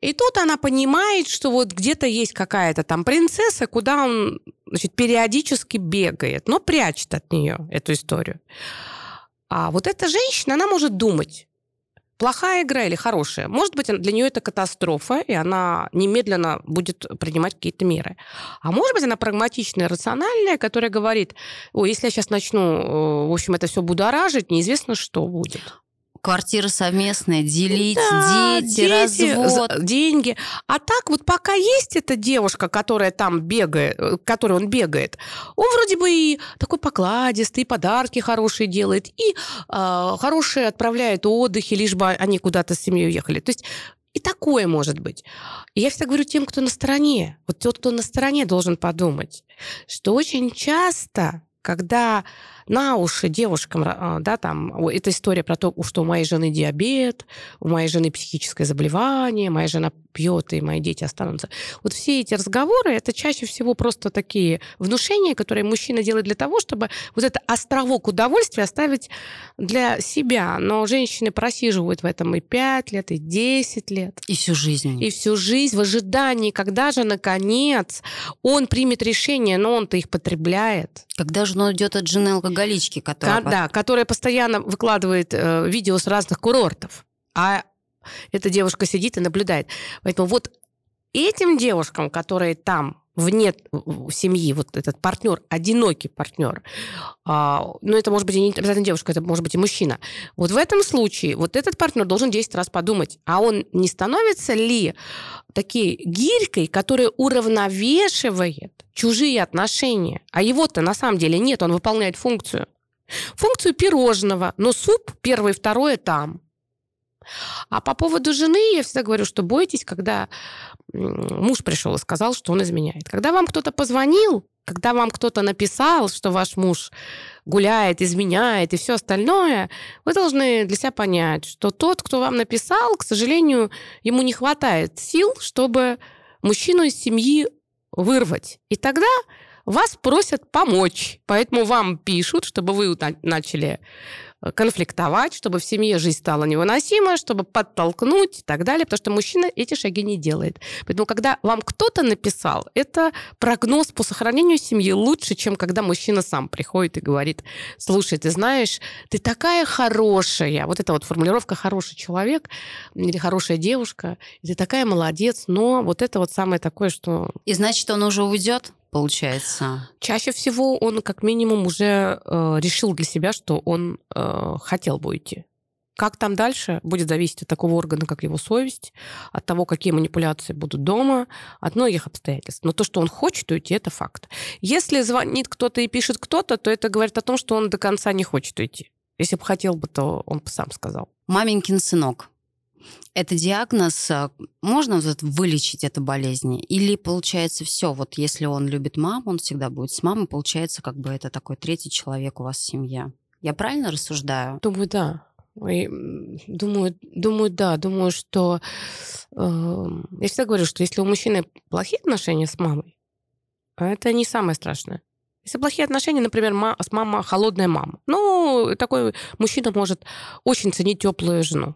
И тут она понимает, что вот где-то есть какая-то там принцесса, куда он значит, периодически бегает, но прячет от нее эту историю. А вот эта женщина, она может думать, плохая игра или хорошая. Может быть, для нее это катастрофа, и она немедленно будет принимать какие-то меры. А может быть, она прагматичная, рациональная, которая говорит, ой, если я сейчас начну, э, в общем, это все будоражить, неизвестно, что будет. Квартира совместная, делить, да, дети, дети, развод. деньги. А так вот пока есть эта девушка, которая там бегает, э, которой он бегает, он вроде бы и такой покладистый, и подарки хорошие делает, и э, хорошие отправляет отдыхи, лишь бы они куда-то с семьей уехали. То есть и такое может быть. И я всегда говорю тем, кто на стороне. Вот тот, кто на стороне, должен подумать, что очень часто, когда на уши девушкам, а, да, там, это история про то, что у моей жены диабет, у моей жены психическое заболевание, моя жена пьет, и мои дети останутся. Вот все эти разговоры, это чаще всего просто такие внушения, которые мужчина делает для того, чтобы вот этот островок удовольствия оставить для себя. Но женщины просиживают в этом и 5 лет, и 10 лет. И всю жизнь. И всю жизнь в ожидании, когда же, наконец, он примет решение, но он-то их потребляет. Когда же он уйдет от жены? Алкоголички, которая... Да, которая постоянно выкладывает э, видео с разных курортов. А эта девушка сидит и наблюдает. Поэтому вот этим девушкам, которые там вне семьи, вот этот партнер, одинокий партнер, а, ну, это может быть и не обязательно девушка, это может быть и мужчина. Вот в этом случае вот этот партнер должен 10 раз подумать, а он не становится ли такой гирькой, которая уравновешивает чужие отношения, а его-то на самом деле нет, он выполняет функцию. Функцию пирожного, но суп первое и второе там. А по поводу жены я всегда говорю, что бойтесь, когда муж пришел и сказал, что он изменяет. Когда вам кто-то позвонил, когда вам кто-то написал, что ваш муж гуляет, изменяет и все остальное, вы должны для себя понять, что тот, кто вам написал, к сожалению, ему не хватает сил, чтобы мужчину из семьи вырвать. И тогда вас просят помочь. Поэтому вам пишут, чтобы вы начали конфликтовать, чтобы в семье жизнь стала невыносимой, чтобы подтолкнуть и так далее, потому что мужчина эти шаги не делает. Поэтому, когда вам кто-то написал, это прогноз по сохранению семьи лучше, чем когда мужчина сам приходит и говорит, слушай, ты знаешь, ты такая хорошая, вот эта вот формулировка «хороший человек» или «хорошая девушка», ты такая молодец, но вот это вот самое такое, что... И значит, он уже уйдет? Получается? Чаще всего он как минимум уже э, решил для себя, что он э, хотел бы уйти. Как там дальше, будет зависеть от такого органа, как его совесть, от того, какие манипуляции будут дома, от многих обстоятельств. Но то, что он хочет уйти, это факт. Если звонит кто-то и пишет кто-то, то это говорит о том, что он до конца не хочет уйти. Если бы хотел бы, то он бы сам сказал. Маменькин сынок. Это диагноз, а, можно вылечить эту болезнь? Или получается все, вот если он любит маму, он всегда будет с мамой, получается как бы это такой третий человек у вас в семье. Я правильно рассуждаю? Думаю, да. Думаю, думаю, да, думаю, что э, я всегда говорю, что если у мужчины плохие отношения с мамой, это не самое страшное. Если плохие отношения, например, с мама холодная мама, ну такой мужчина может очень ценить теплую жену.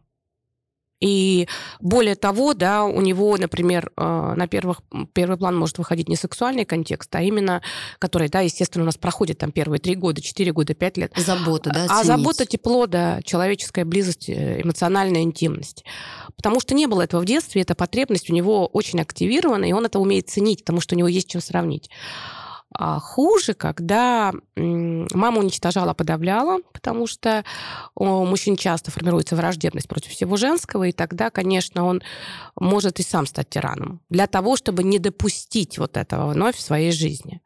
И более того, да, у него, например, э, на первых, первый план может выходить не сексуальный контекст, а именно, который, да, естественно, у нас проходит там первые три года, четыре года, пять лет. Забота, да? А забота, тепло, да, человеческая близость, э, эмоциональная интимность. Потому что не было этого в детстве, эта потребность у него очень активирована, и он это умеет ценить, потому что у него есть чем сравнить. А хуже, когда мама уничтожала, подавляла, потому что у мужчин часто формируется враждебность против всего женского, и тогда, конечно, он может и сам стать тираном для того, чтобы не допустить вот этого вновь в своей жизни.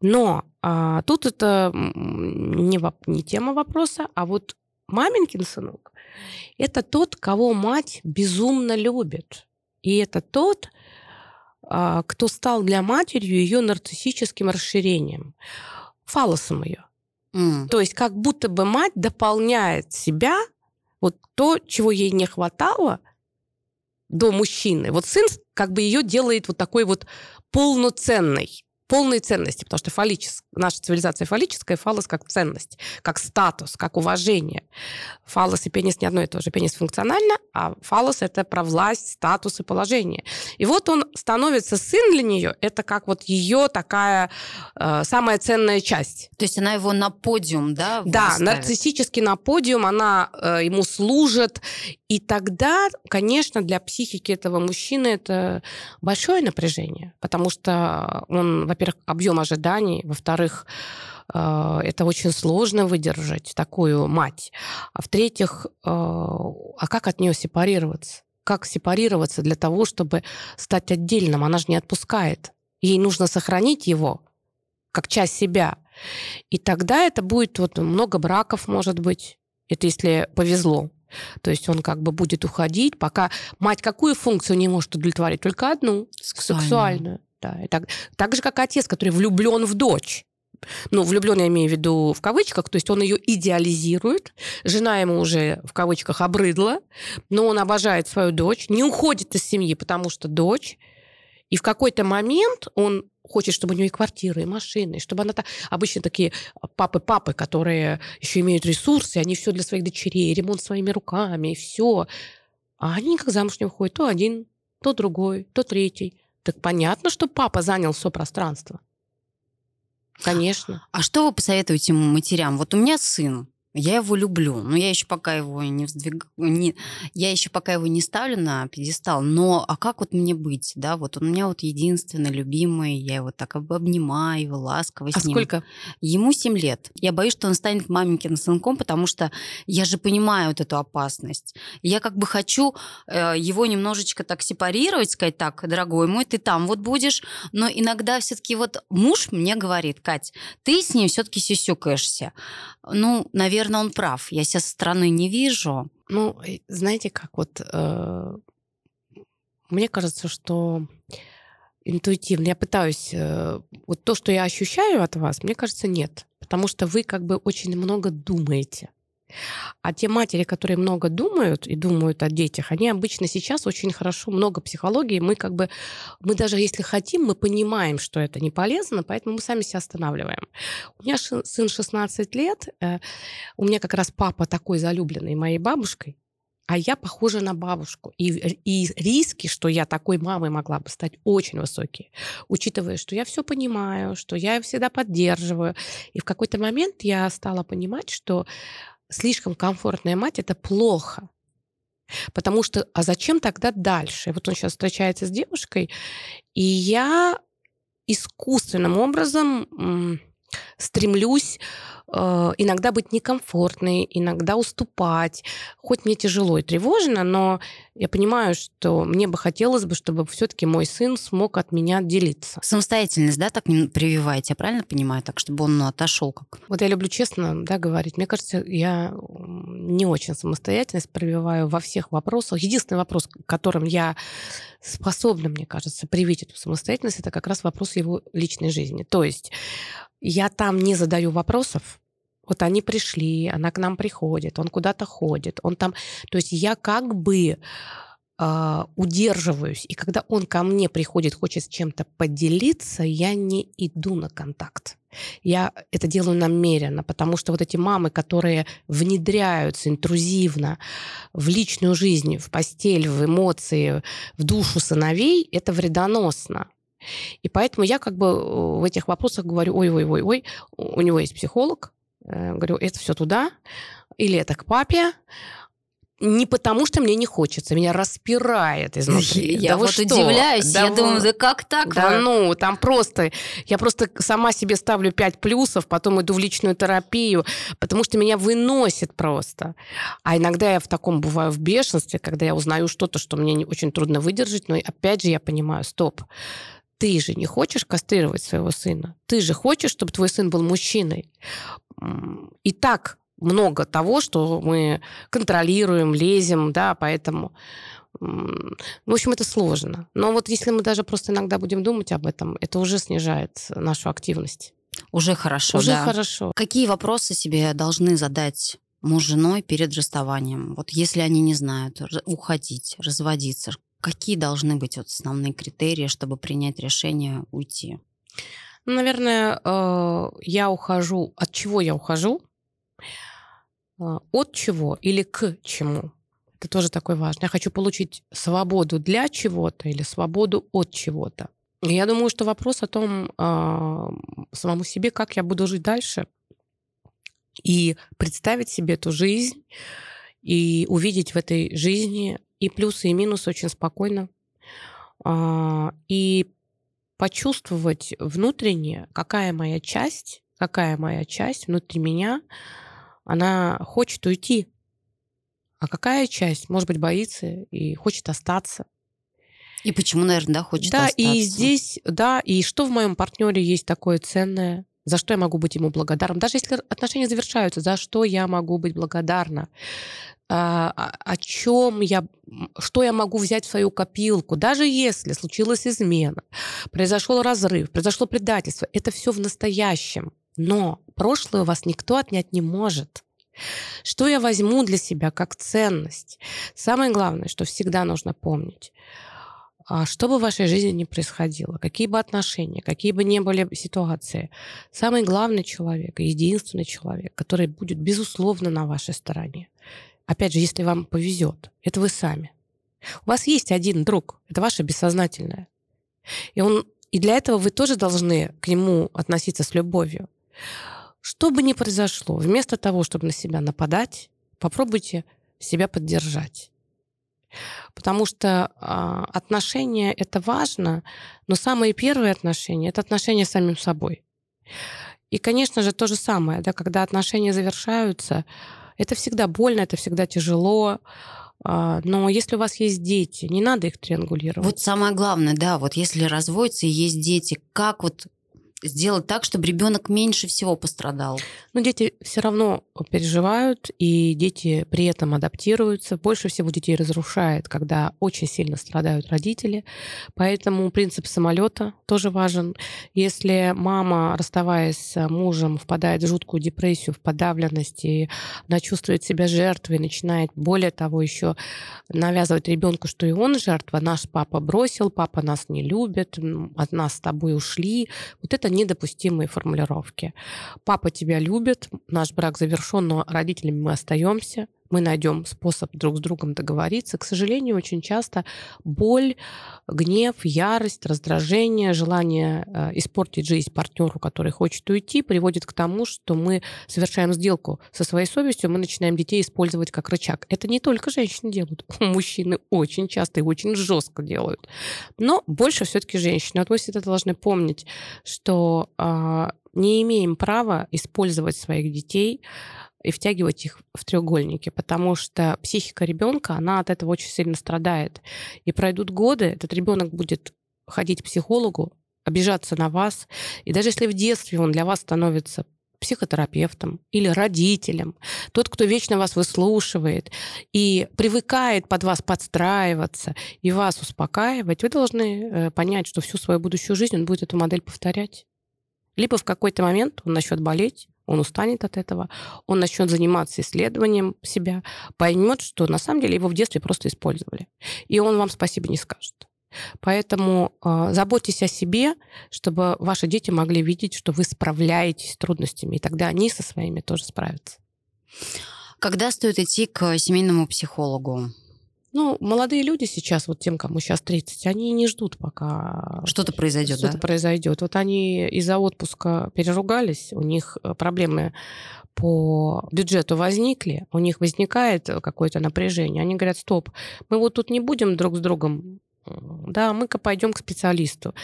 Но а, тут это не, не тема вопроса, а вот маменькин сынок – это тот, кого мать безумно любит. И это тот, кто стал для матерью ее нарциссическим расширением, фалосом ее. Mm. То есть как будто бы мать дополняет себя Вот то, чего ей не хватало до мужчины, вот сын как бы ее делает вот такой вот полноценной полной ценности, потому что фалличес, наша цивилизация фаллическая, фалос как ценность, как статус, как уважение. Фалос и пенис не одно и то же. Пенис функционально, а фалос — это про власть, статус и положение. И вот он становится сын для нее, это как вот ее такая э, самая ценная часть. То есть она его на подиум, да? Да, ставит? нарциссически на подиум, она э, ему служит, и тогда, конечно, для психики этого мужчины это большое напряжение, потому что он, во-первых, объем ожиданий, во-вторых, э, это очень сложно выдержать такую мать. А в-третьих, э, а как от нее сепарироваться? Как сепарироваться для того, чтобы стать отдельным? Она же не отпускает. Ей нужно сохранить его как часть себя. И тогда это будет вот много браков, может быть. Это если повезло. То есть он как бы будет уходить, пока мать какую функцию не может удовлетворить? Только одну, сексуальную. сексуальную. Да. И так, так же, как отец, который влюблен в дочь. Ну, влюблен я имею в виду в кавычках, то есть он ее идеализирует, жена ему уже в кавычках обрыдла, но он обожает свою дочь, не уходит из семьи, потому что дочь, и в какой-то момент он хочет, чтобы у нее и квартира, и машины, чтобы она... так Обычно такие папы-папы, которые еще имеют ресурсы, они все для своих дочерей, ремонт своими руками, и все. А они как замуж не выходят. То один, то другой, то третий. Так понятно, что папа занял все пространство. Конечно. А что вы посоветуете матерям? Вот у меня сын, я его люблю, но я еще пока его не вздвиг... не... я еще пока его не ставлю на пьедестал. Но а как вот мне быть, да? Вот он у меня вот единственный любимый, я его так обнимаю, ласково с а ним. сколько? Ему 7 лет. Я боюсь, что он станет маменькиным сынком, потому что я же понимаю вот эту опасность. Я как бы хочу э, его немножечко так сепарировать, сказать, так, дорогой мой, ты там вот будешь, но иногда все-таки вот муж мне говорит, Кать, ты с ним все-таки сюсюкаешься. Ну, наверное, наверное, он прав. Я себя со стороны не вижу. Ну, знаете, как вот... Э, мне кажется, что интуитивно. Я пытаюсь... Э, вот то, что я ощущаю от вас, мне кажется, нет. Потому что вы как бы очень много думаете. А те матери, которые много думают и думают о детях, они обычно сейчас очень хорошо, много психологии. Мы как бы, мы даже если хотим, мы понимаем, что это не полезно, поэтому мы сами себя останавливаем. У меня сын 16 лет, э, у меня как раз папа такой залюбленный моей бабушкой, а я похожа на бабушку. И, и риски, что я такой мамой могла бы стать, очень высокие. Учитывая, что я все понимаю, что я всегда поддерживаю. И в какой-то момент я стала понимать, что слишком комфортная мать это плохо. Потому что, а зачем тогда дальше? Вот он сейчас встречается с девушкой, и я искусственным образом стремлюсь э, иногда быть некомфортной, иногда уступать. Хоть мне тяжело и тревожно, но я понимаю, что мне бы хотелось бы, чтобы все-таки мой сын смог от меня отделиться. Самостоятельность, да, так прививаете, я правильно понимаю, так, чтобы он отошел как? Вот я люблю честно, да, говорить. Мне кажется, я не очень самостоятельность прививаю во всех вопросах. Единственный вопрос, которым я способна, мне кажется, привить эту самостоятельность, это как раз вопрос его личной жизни. То есть я там не задаю вопросов, вот они пришли, она к нам приходит, он куда-то ходит, он там... То есть я как бы э, удерживаюсь, и когда он ко мне приходит, хочет с чем-то поделиться, я не иду на контакт. Я это делаю намеренно, потому что вот эти мамы, которые внедряются интрузивно в личную жизнь, в постель, в эмоции, в душу сыновей, это вредоносно. И поэтому я как бы э, в этих вопросах говорю, ой-ой-ой-ой, у него есть психолог, э, говорю, это все туда, или это к папе, не потому, что мне не хочется, меня распирает изнутри. Я да вот что? удивляюсь, да я вы... думаю, да как так? Да вы? ну, там просто, я просто сама себе ставлю пять плюсов, потом иду в личную терапию, потому что меня выносит просто. А иногда я в таком бываю в бешенстве, когда я узнаю что-то, что мне не очень трудно выдержать, но опять же я понимаю, стоп, ты же не хочешь кастрировать своего сына. Ты же хочешь, чтобы твой сын был мужчиной. И так много того, что мы контролируем, лезем, да, поэтому... В общем, это сложно. Но вот если мы даже просто иногда будем думать об этом, это уже снижает нашу активность. Уже хорошо, Уже да. хорошо. Какие вопросы себе должны задать муж с женой перед расставанием? Вот если они не знают, уходить, разводиться, какие должны быть вот основные критерии, чтобы принять решение уйти? Ну, наверное, э, я ухожу. От чего я ухожу? Э, от чего или к чему? Это тоже такой важный. Я хочу получить свободу для чего-то или свободу от чего-то. Я думаю, что вопрос о том э, самому себе, как я буду жить дальше, и представить себе эту жизнь, и увидеть в этой жизни и плюсы, и минусы очень спокойно, э, и почувствовать внутренне, какая моя часть, какая моя часть внутри меня, она хочет уйти, а какая часть, может быть, боится и хочет остаться. И почему, наверное, да, хочет да, остаться. Да, и здесь, да, и что в моем партнере есть такое ценное, за что я могу быть ему благодарна. Даже если отношения завершаются, за что я могу быть благодарна. А, о чем я, что я могу взять в свою копилку, даже если случилась измена, произошел разрыв, произошло предательство, это все в настоящем. Но прошлое у вас никто отнять не может. Что я возьму для себя как ценность? Самое главное, что всегда нужно помнить, а что бы в вашей жизни ни происходило, какие бы отношения, какие бы ни были ситуации, самый главный человек, единственный человек, который будет безусловно на вашей стороне, Опять же, если вам повезет, это вы сами. У вас есть один друг, это ваше бессознательное. И, он, и для этого вы тоже должны к нему относиться с любовью. Что бы ни произошло, вместо того, чтобы на себя нападать, попробуйте себя поддержать. Потому что э, отношения это важно, но самые первые отношения это отношения с самим собой. И, конечно же, то же самое, да, когда отношения завершаются, это всегда больно, это всегда тяжело. А, но если у вас есть дети, не надо их триангулировать. Вот самое главное, да, вот если разводится и есть дети, как вот сделать так, чтобы ребенок меньше всего пострадал? Но дети все равно переживают, и дети при этом адаптируются. Больше всего детей разрушает, когда очень сильно страдают родители. Поэтому принцип самолета тоже важен. Если мама, расставаясь с мужем, впадает в жуткую депрессию, в подавленность, и она чувствует себя жертвой, начинает, более того, еще навязывать ребенку, что и он жертва, наш папа бросил, папа нас не любит, от нас с тобой ушли. Вот это недопустимые формулировки. Папа тебя любит, наш брак завершен, но родителями мы остаемся мы найдем способ друг с другом договориться. К сожалению, очень часто боль, гнев, ярость, раздражение, желание э, испортить жизнь партнеру, который хочет уйти, приводит к тому, что мы совершаем сделку со своей совестью, мы начинаем детей использовать как рычаг. Это не только женщины делают, мужчины очень часто и очень жестко делают. Но больше все-таки женщины. Вот мы всегда должны помнить, что э, не имеем права использовать своих детей и втягивать их в треугольники, потому что психика ребенка, она от этого очень сильно страдает. И пройдут годы, этот ребенок будет ходить к психологу, обижаться на вас. И даже если в детстве он для вас становится психотерапевтом или родителем, тот, кто вечно вас выслушивает и привыкает под вас подстраиваться и вас успокаивать, вы должны э, понять, что всю свою будущую жизнь он будет эту модель повторять. Либо в какой-то момент он начнет болеть, он устанет от этого, он начнет заниматься исследованием себя, поймет, что на самом деле его в детстве просто использовали. И он вам спасибо не скажет. Поэтому э, заботьтесь о себе, чтобы ваши дети могли видеть, что вы справляетесь с трудностями, и тогда они со своими тоже справятся. Когда стоит идти к семейному психологу? Ну, молодые люди сейчас, вот тем, кому сейчас 30, они не ждут, пока что-то произойдет. Что-то да? произойдет. Вот они из-за отпуска переругались, у них э, проблемы по бюджету возникли, у них возникает какое-то напряжение. Они говорят, стоп, мы вот тут не будем друг с другом да, мы-ка пойдем к специалисту.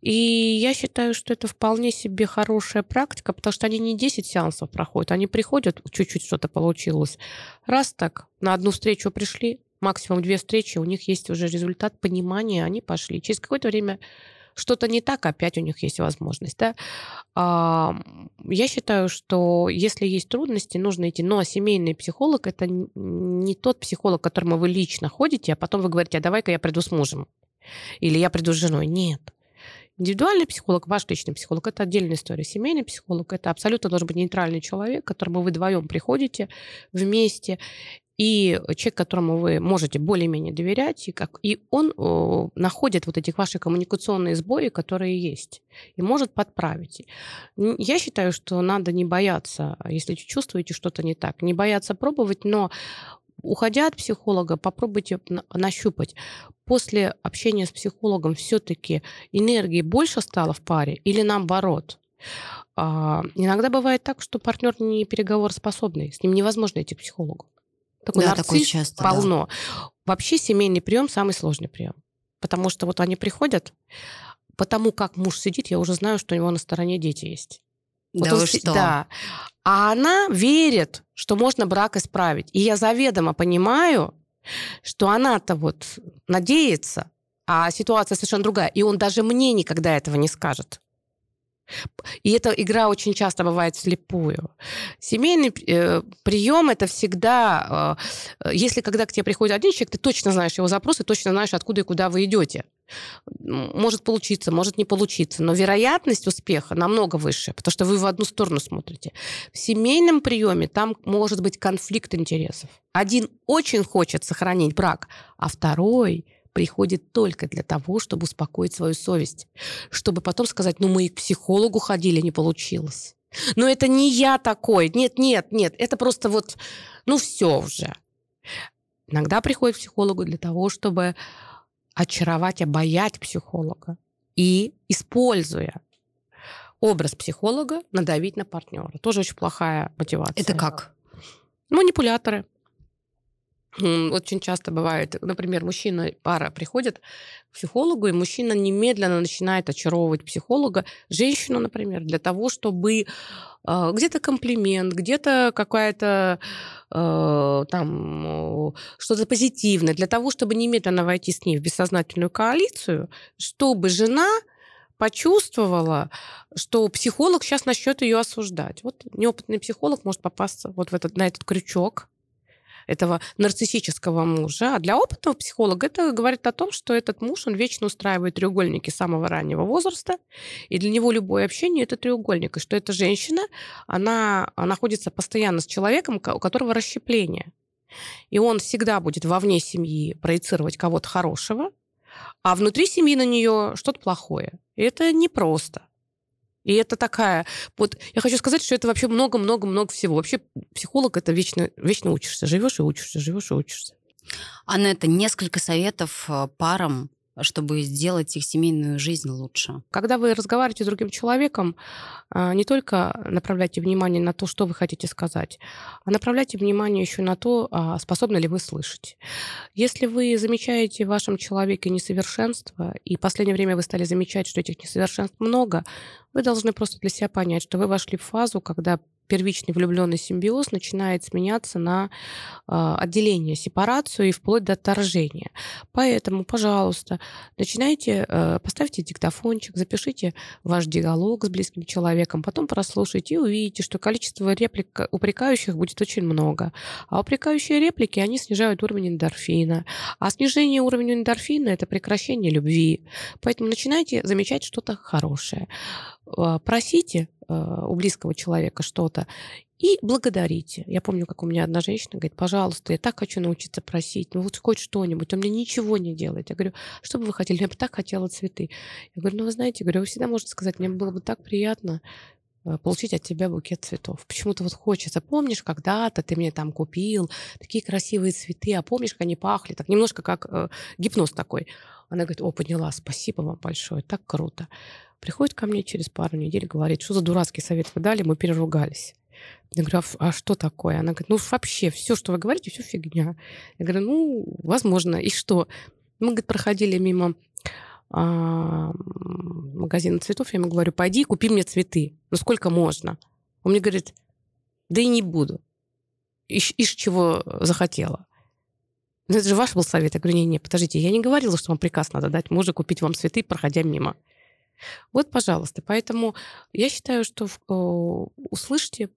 И я считаю, что это вполне себе хорошая практика, потому что они не 10 сеансов проходят, они приходят, чуть-чуть что-то получилось. Раз так, на одну встречу пришли, максимум две встречи, у них есть уже результат понимания, они пошли. Через какое-то время что-то не так, опять у них есть возможность. Да? Я считаю, что если есть трудности, нужно идти. Но семейный психолог – это не тот психолог, к которому вы лично ходите, а потом вы говорите, а давай-ка я приду с мужем. Или я приду с женой. Нет. Индивидуальный психолог, ваш личный психолог, это отдельная история. Семейный психолог, это абсолютно должен быть нейтральный человек, к которому вы вдвоем приходите вместе, и человек, которому вы можете более-менее доверять, и, как, и он о, находит вот эти ваши коммуникационные сбои, которые есть, и может подправить. Я считаю, что надо не бояться, если чувствуете что-то не так, не бояться пробовать, но уходя от психолога, попробуйте нащупать. После общения с психологом все-таки энергии больше стало в паре или наоборот? А, иногда бывает так, что партнер не переговороспособный, с ним невозможно идти к психологу. Такой да, такое часто, полно. Да. Вообще семейный прием самый сложный прием. Потому что вот они приходят, потому как муж сидит, я уже знаю, что у него на стороне дети есть. Да вот вы что? Да. А она верит, что можно брак исправить. И я заведомо понимаю, что она-то вот надеется, а ситуация совершенно другая. И он даже мне никогда этого не скажет. И эта игра очень часто бывает вслепую. Семейный э, прием это всегда, э, если когда к тебе приходит один человек, ты точно знаешь его запросы, точно знаешь, откуда и куда вы идете. Может получиться, может не получиться, но вероятность успеха намного выше, потому что вы в одну сторону смотрите. В семейном приеме там может быть конфликт интересов. Один очень хочет сохранить брак, а второй приходит только для того, чтобы успокоить свою совесть, чтобы потом сказать, ну мы и к психологу ходили, не получилось. Но это не я такой. Нет, нет, нет. Это просто вот, ну все уже. Иногда приходит к психологу для того, чтобы очаровать, обаять психолога и, используя образ психолога, надавить на партнера. Тоже очень плохая мотивация. Это как? Манипуляторы. Очень часто бывает, например, мужчина, пара приходит к психологу, и мужчина немедленно начинает очаровывать психолога, женщину, например, для того, чтобы э, где-то комплимент, где-то какая-то э, там что-то позитивное, для того, чтобы немедленно войти с ней в бессознательную коалицию, чтобы жена почувствовала, что психолог сейчас начнет ее осуждать. Вот неопытный психолог может попасться вот в этот, на этот крючок, этого нарциссического мужа. А для опытного психолога это говорит о том, что этот муж, он вечно устраивает треугольники самого раннего возраста, и для него любое общение — это треугольник, и что эта женщина, она находится постоянно с человеком, у которого расщепление. И он всегда будет вовне семьи проецировать кого-то хорошего, а внутри семьи на нее что-то плохое. И это непросто. И это такая... Вот я хочу сказать, что это вообще много-много-много всего. Вообще психолог — это вечно, вечно учишься. Живешь и учишься, живешь и учишься. Анетта, несколько советов э, парам чтобы сделать их семейную жизнь лучше. Когда вы разговариваете с другим человеком, а, не только направляйте внимание на то, что вы хотите сказать, а направляйте внимание еще на то, а, способны ли вы слышать. Если вы замечаете в вашем человеке несовершенство, и в последнее время вы стали замечать, что этих несовершенств много, вы должны просто для себя понять, что вы вошли в фазу, когда первичный влюбленный симбиоз начинает сменяться на э, отделение, сепарацию и вплоть до отторжения. Поэтому, пожалуйста, начинайте, э, поставьте диктофончик, запишите ваш диалог с близким человеком, потом прослушайте и увидите, что количество реплик упрекающих будет очень много. А упрекающие реплики, они снижают уровень эндорфина. А снижение уровня эндорфина – это прекращение любви. Поэтому начинайте замечать что-то хорошее. А, просите а, у близкого человека что-то и благодарите. Я помню, как у меня одна женщина говорит, пожалуйста, я так хочу научиться просить, ну вот хоть что-нибудь, он мне ничего не делает. Я говорю, что бы вы хотели? Я бы так хотела цветы. Я говорю, ну вы знаете, говорю, вы всегда можете сказать, мне было бы так приятно а, получить от тебя букет цветов. Почему-то вот хочется. Помнишь, когда-то ты мне там купил такие красивые цветы, а помнишь, как они пахли? Так немножко как э, гипноз такой. Она говорит, о, поняла, спасибо вам большое, так круто. Приходит ко мне через пару недель, говорит, что за дурацкий совет вы дали, мы переругались. Я говорю, а, а что такое? Она говорит, ну вообще все, что вы говорите, все фигня. Я говорю, ну, возможно, и что? Мы, говорит, проходили мимо а, магазина цветов, я ему говорю, пойди купи мне цветы. Ну сколько можно? Он мне говорит, да и не буду. Ишь чего захотела. Ну, это же ваш был совет. Я говорю, не-не, подождите, я не говорила, что вам приказ надо дать мужу купить вам цветы, проходя мимо. Вот, пожалуйста. Поэтому я считаю, что услышьте,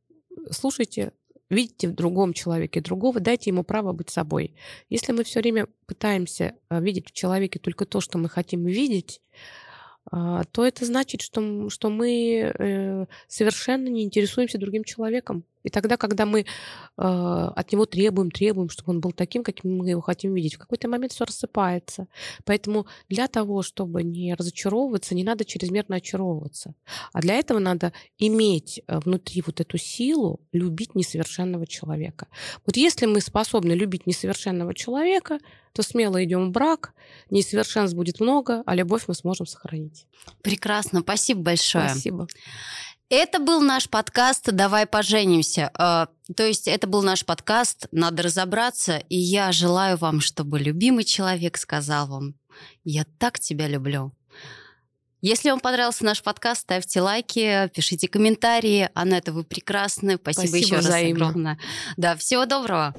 слушайте, видите в другом человеке другого, дайте ему право быть собой. Если мы все время пытаемся а, видеть в человеке только то, что мы хотим видеть, а, то это значит, что, что мы э, совершенно не интересуемся другим человеком. И тогда, когда мы э, от него требуем, требуем, чтобы он был таким, каким мы его хотим видеть, в какой-то момент все рассыпается. Поэтому для того, чтобы не разочаровываться, не надо чрезмерно очаровываться. А для этого надо иметь э, внутри вот эту силу любить несовершенного человека. Вот если мы способны любить несовершенного человека, то смело идем в брак, несовершенств будет много, а любовь мы сможем сохранить. Прекрасно, спасибо большое. Спасибо. Это был наш подкаст «Давай поженимся». А, то есть это был наш подкаст «Надо разобраться», и я желаю вам, чтобы любимый человек сказал вам «Я так тебя люблю». Если вам понравился наш подкаст, ставьте лайки, пишите комментарии. Анетта, вы прекрасны. Спасибо, Спасибо еще взаимно. раз огромное. Да, всего доброго.